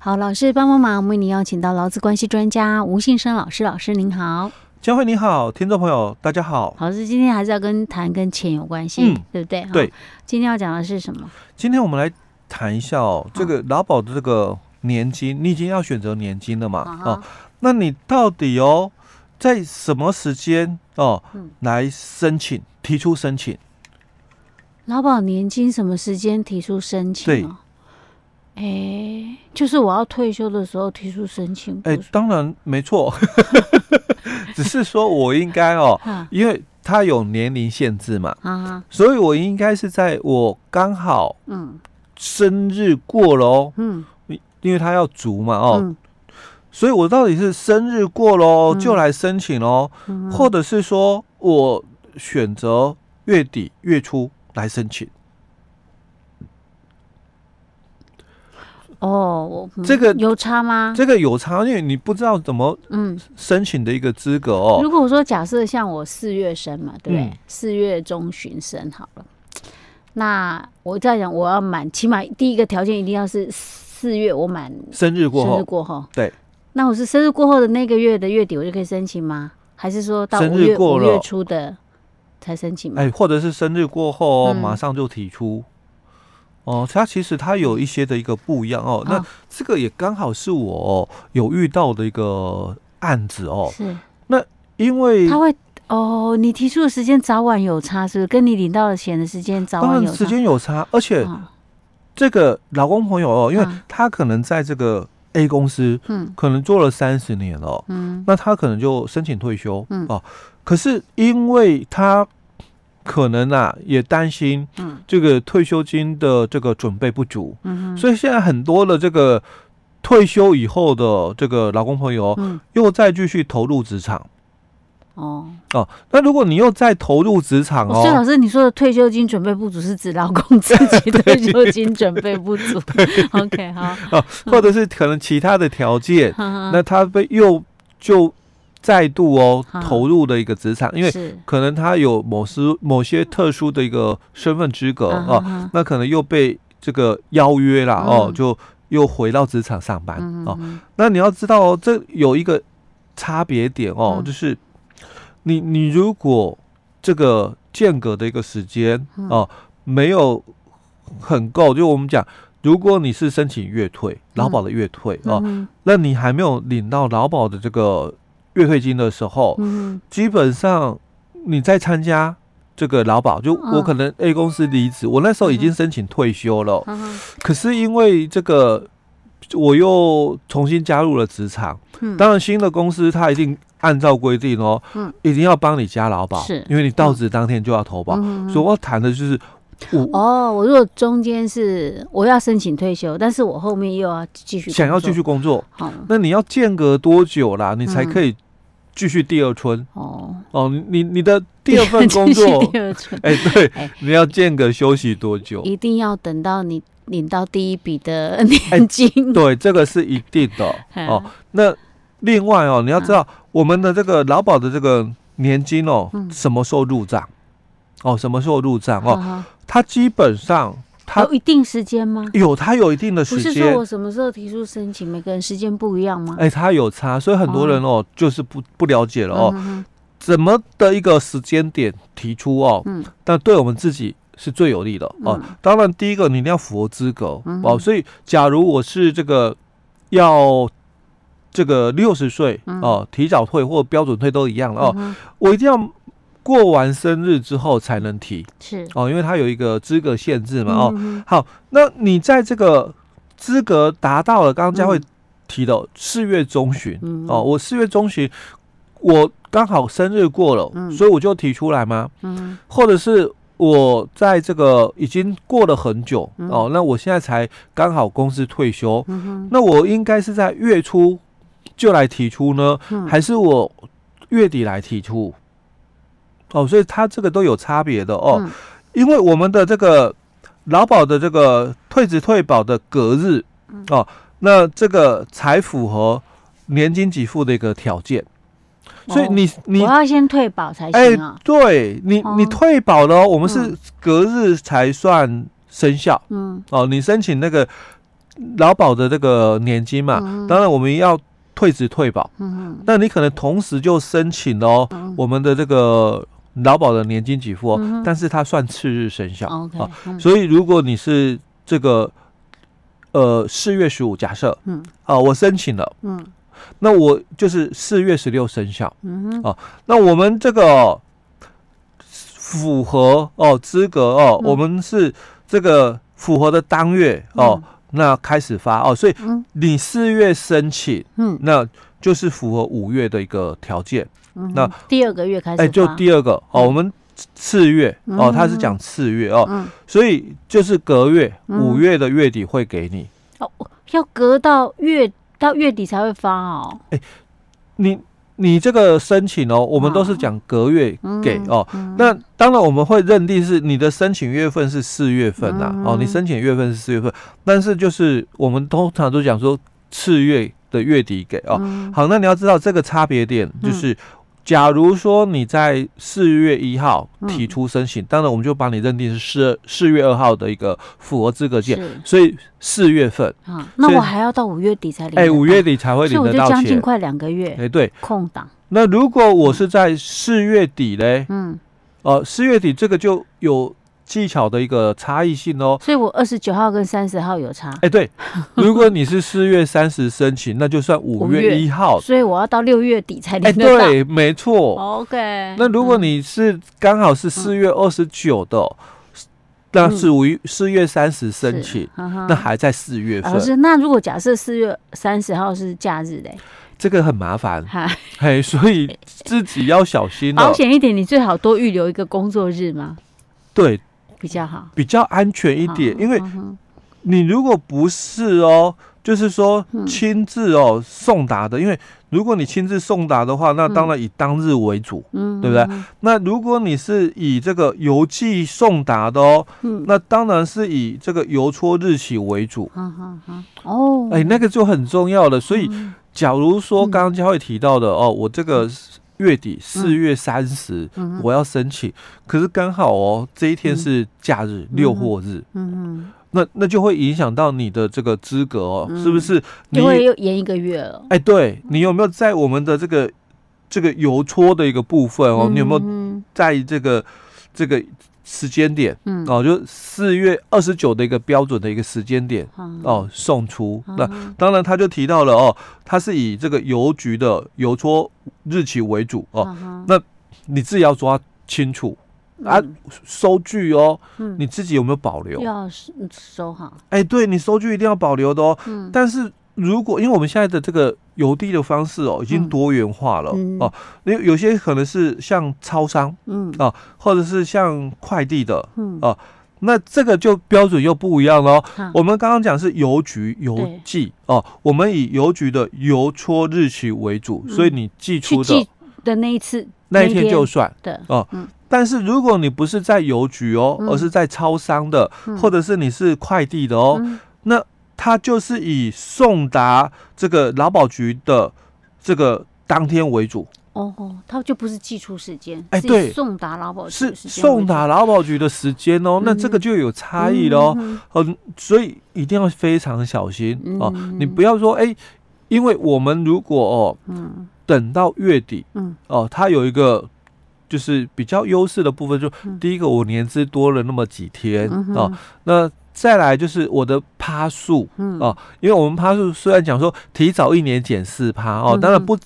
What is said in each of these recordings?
好，老师帮帮忙，我们为您邀请到劳资关系专家吴信生老师，老师您好，佳慧你好，听众朋友大家好。老师今天还是要跟谈跟钱有关系，嗯、对不对？对，今天要讲的是什么？今天我们来谈一下哦，这个劳保的这个年金，你已经要选择年金了嘛？啊、哦，那你到底哦，在什么时间哦来申请提出申请？劳保年金什么时间提出申请？对。哎、欸，就是我要退休的时候提出申请。哎、欸，当然没错，只是说我应该哦，因为他有年龄限制嘛，啊，所以我应该是在我刚好嗯生日过了哦，嗯，因为他要足嘛哦，嗯、所以我到底是生日过了就来申请喽，嗯、或者是说我选择月底月初来申请。哦，这个有差吗？这个有差，因为你不知道怎么嗯申请的一个资格哦。如果说假设像我四月生嘛，对不对？四、嗯、月中旬生好了，那我在讲我要满，起码第一个条件一定要是四月我满生日过后，生日过后对。那我是生日过后的那个月的月底我就可以申请吗？还是说到五月五月初的才申请吗？哎，或者是生日过后、哦嗯、马上就提出？哦，它其实它有一些的一个不一样哦。那这个也刚好是我有遇到的一个案子哦。是。那因为他会哦，你提出的时间早晚有差，是不是？跟你领到的钱的时间早晚有差。时间有差，而且这个老公朋友哦，因为他可能在这个 A 公司，嗯，可能做了三十年了，嗯，那他可能就申请退休，嗯哦。可是因为他可能啊，也担心，嗯。这个退休金的这个准备不足，嗯，所以现在很多的这个退休以后的这个劳工朋友，嗯，又再继续投入职场，哦。哦，那如果你又再投入职场哦，所以老师你说的退休金准备不足是指劳工自己退休金准备不足，OK 好，哦，或者是可能其他的条件，那他被又就。再度哦投入的一个职场，因为可能他有某些某些特殊的一个身份资格哦，那可能又被这个邀约了哦，就又回到职场上班哦。那你要知道哦，这有一个差别点哦，就是你你如果这个间隔的一个时间哦没有很够，就我们讲，如果你是申请月退劳保的月退哦，那你还没有领到劳保的这个。月退金的时候，嗯，基本上你在参加这个劳保，就我可能 A 公司离职，我那时候已经申请退休了，可是因为这个我又重新加入了职场，当然新的公司它一定按照规定哦，一定要帮你加劳保，是。因为你到职当天就要投保，所以我谈的就是我哦，我如果中间是我要申请退休，但是我后面又要继续想要继续工作，好，那你要间隔多久啦？你才可以？继续第二春哦哦，你你的第二份工作，第二春哎对，欸、你要间隔休息多久？一定要等到你领到第一笔的年金，欸，对，这个是一定的哦。那另外哦，你要知道我们的这个劳保的这个年金哦，什么时候入账？哦，什么时候入账哦？它基本上。它有一定时间吗？有，它有一定的时间。不是说我什么时候提出申请，每个人时间不一样吗？哎、欸，它有差，所以很多人哦，哦就是不不了解了哦，怎么的一个时间点提出哦？嗯，但对我们自己是最有利的哦。嗯、当然，第一个你一定要符合资格、嗯、哦。所以，假如我是这个要这个六十岁哦，提早退或标准退都一样了哦，嗯、我一定要。过完生日之后才能提，是。哦，因为它有一个资格限制嘛，哦，嗯、好，那你在这个资格达到了，刚刚佳慧提的四月中旬，嗯、哦，我四月中旬我刚好生日过了，嗯、所以我就提出来吗？嗯，或者是我在这个已经过了很久，嗯、哦，那我现在才刚好公司退休，嗯、那我应该是在月初就来提出呢，嗯、还是我月底来提出？哦，所以它这个都有差别的哦，嗯、因为我们的这个劳保的这个退职退保的隔日，嗯、哦，那这个才符合年金给付的一个条件，哦、所以你你我要先退保才行啊，哎、对你你退保了，我们是隔日才算生效，嗯，哦，你申请那个劳保的这个年金嘛，嗯、当然我们要退职退保，嗯，那你可能同时就申请哦，嗯、我们的这个劳保的年金给付哦，嗯、但是它算次日生效，啊、嗯。哦，所以如果你是这个呃四月十五，假设，嗯，啊，我申请了，嗯，那我就是四月十六生效，嗯，啊，那我们这个符合哦资格哦，嗯、我们是这个符合的当月哦。嗯。那开始发哦，所以你四月申请，嗯，那就是符合五月的一个条件。嗯，那第二个月开始，哎，就第二个哦，我们次月哦，他是讲次月哦，所以就是隔月五月的月底会给你。哦，要隔到月到月底才会发哦。哎，你。你这个申请哦，我们都是讲隔月给哦。那当然我们会认定是你的申请月份是四月份呐，哦，你申请月份是四月份，但是就是我们通常都讲说次月的月底给哦。好，那你要知道这个差别点就是。假如说你在四月一号提出申请，当然我们就把你认定是四四月二号的一个符合资格件，所以四月份啊，那我还要到五月底才领，哎，五月底才会领得到钱，就将近快两个月，哎，对，空档。那如果我是在四月底嘞，嗯，哦，四月底这个就有。技巧的一个差异性哦，所以我二十九号跟三十号有差。哎，对，如果你是四月三十申请，那就算五月一号，所以我要到六月底才领得到。哎，对，没错。OK，那如果你是刚好是四月二十九的，那是五四月三十申请，那还在四月份。老师，那如果假设四月三十号是假日嘞？这个很麻烦，嘿，所以自己要小心。保险一点，你最好多预留一个工作日嘛。对。比较好，比较安全一点，因为你如果不是哦，就是说亲自哦送达的，因为如果你亲自送达的话，那当然以当日为主，嗯，对不对？那如果你是以这个邮寄送达的哦，那当然是以这个邮戳日期为主，哦，哎，那个就很重要了。所以，假如说刚刚佳慧提到的哦，我这个。月底四月三十，我要申请，可是刚好哦，这一天是假日，六或日，嗯，那那就会影响到你的这个资格哦，是不是？因为又延一个月了。哎，对，你有没有在我们的这个这个邮戳的一个部分哦？你有没有在这个这个？时间点，嗯，哦，就四月二十九的一个标准的一个时间点，哦，送出。那当然，他就提到了哦，他是以这个邮局的邮戳日期为主哦。那你自己要抓清楚啊，收据哦，你自己有没有保留？要收好。哎，对，你收据一定要保留的哦。但是。如果因为我们现在的这个邮递的方式哦，已经多元化了、嗯、哦，因为有些可能是像超商，嗯啊，或者是像快递的，嗯啊，那这个就标准又不一样了。嗯、我们刚刚讲是邮局邮寄哦，我们以邮局的邮戳日期为主，嗯、所以你寄出的的那一次那一天就算。的哦。嗯、但是如果你不是在邮局哦，嗯、而是在超商的，嗯、或者是你是快递的哦，嗯、那。它就是以送达这个劳保局的这个当天为主哦哦，它就不是寄出时间，哎，对，送达劳保局是送达劳保局的时间哦，那这个就有差异喽，嗯，所以一定要非常小心哦，你不要说哎，因为我们如果哦，嗯，等到月底，嗯，哦，它有一个就是比较优势的部分，就第一个我年资多了那么几天哦，那。再来就是我的趴数，嗯。哦，因为我们趴数虽然讲说提早一年减四趴哦，当然不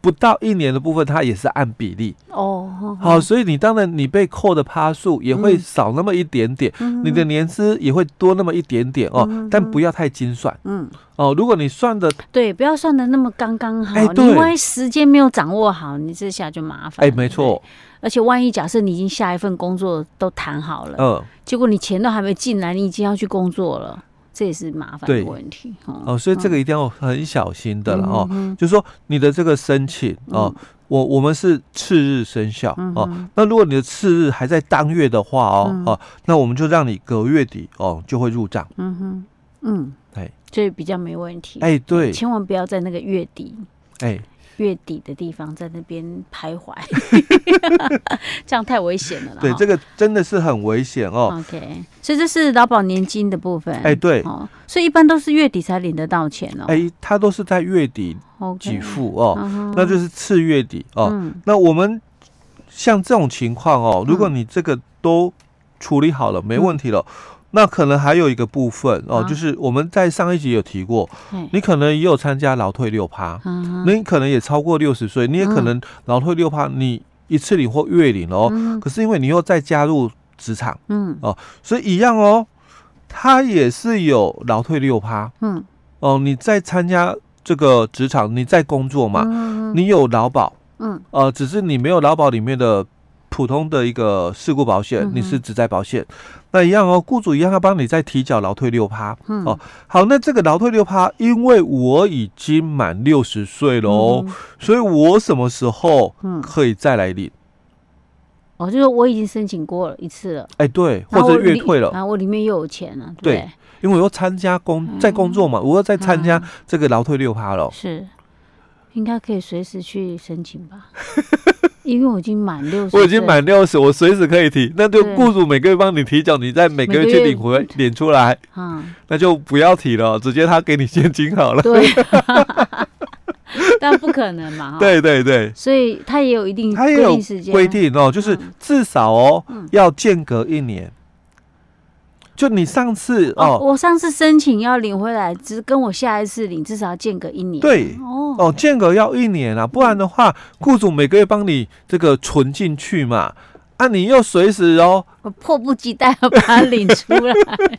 不到一年的部分，它也是按比例。哦，好，所以你当然你被扣的趴数也会少那么一点点，你的年资也会多那么一点点哦，但不要太精算，嗯。哦，如果你算的对，不要算的那么刚刚好，你万一时间没有掌握好，你这下就麻烦，哎，没错。而且万一假设你已经下一份工作都谈好了，嗯，结果你钱都还没进来，你已经要去工作了，这也是麻烦的问题。哦，所以这个一定要很小心的了哦。就是说你的这个申请哦，我我们是次日生效哦。那如果你的次日还在当月的话哦哦，那我们就让你隔月底哦就会入账。嗯哼，嗯，哎，所以比较没问题。哎，对，千万不要在那个月底。哎。月底的地方在那边徘徊，这样太危险了。对，这个真的是很危险哦。OK，所以这是劳保年金的部分。哎，对，哦，所以一般都是月底才领得到钱哦。哎，他都是在月底给付哦，那就是次月底哦。那我们像这种情况哦，如果你这个都处理好了，没问题了。那可能还有一个部分哦，就是我们在上一集有提过，你可能也有参加劳退六趴，你可能也超过六十岁，你也可能劳退六趴，你一次领或月领哦。可是因为你又再加入职场，嗯。哦，所以一样哦，他也是有劳退六趴，嗯。哦，你在参加这个职场，你在工作嘛，你有劳保，嗯。呃，只是你没有劳保里面的。普通的一个事故保险，你是只在保险，那一样哦，雇主一样要帮你再提缴劳退六趴。嗯、哦，好，那这个劳退六趴，因为我已经满六十岁了哦，嗯、所以我什么时候可以再来领？嗯、哦，就是我已经申请过了一次了。哎，对，或者月退了，然后我里面又有钱了。对，对，因为我要参加工在工作嘛，嗯、我要再参加这个劳退六趴了。是，应该可以随时去申请吧。因为我已经满六十，我已经满六十，我随时可以提，那就雇主每个月帮你提缴，你再每个月去领回领出来，啊，那就不要提了，直接他给你现金好了。对，但不可能嘛，对对对，所以他也有一定规定时间，规定哦，就是至少哦要间隔一年。就你上次哦，我上次申请要领回来，只跟我下一次领至少要间隔一年。对，哦。哦，间隔要一年啊，不然的话，雇主每个月帮你这个存进去嘛，啊，你又随时哦，我迫不及待要把它领出来。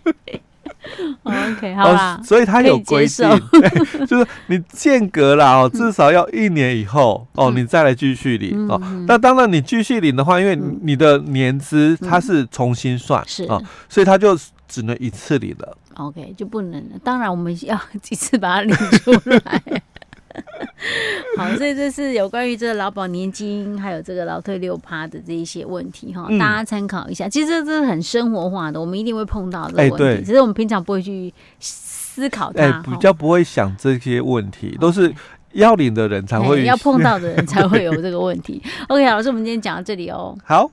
OK，好啦，所以它有规定，就是你间隔了哦，至少要一年以后哦，你再来继续领哦。那当然，你继续领的话，因为你的年资它是重新算，是啊，所以它就只能一次领了。OK，就不能了。当然，我们要几次把它领出来。好，所以这是有关于这个劳保年金，还有这个劳退六趴的这一些问题哈，大家参考一下。其实这是很生活化的，我们一定会碰到的问题，只是我们平常不会去思考它，比较不会想这些问题，都是要领的人才会，要碰到的人才会 有这个问题。OK，老师，我们今天讲到这里哦。好。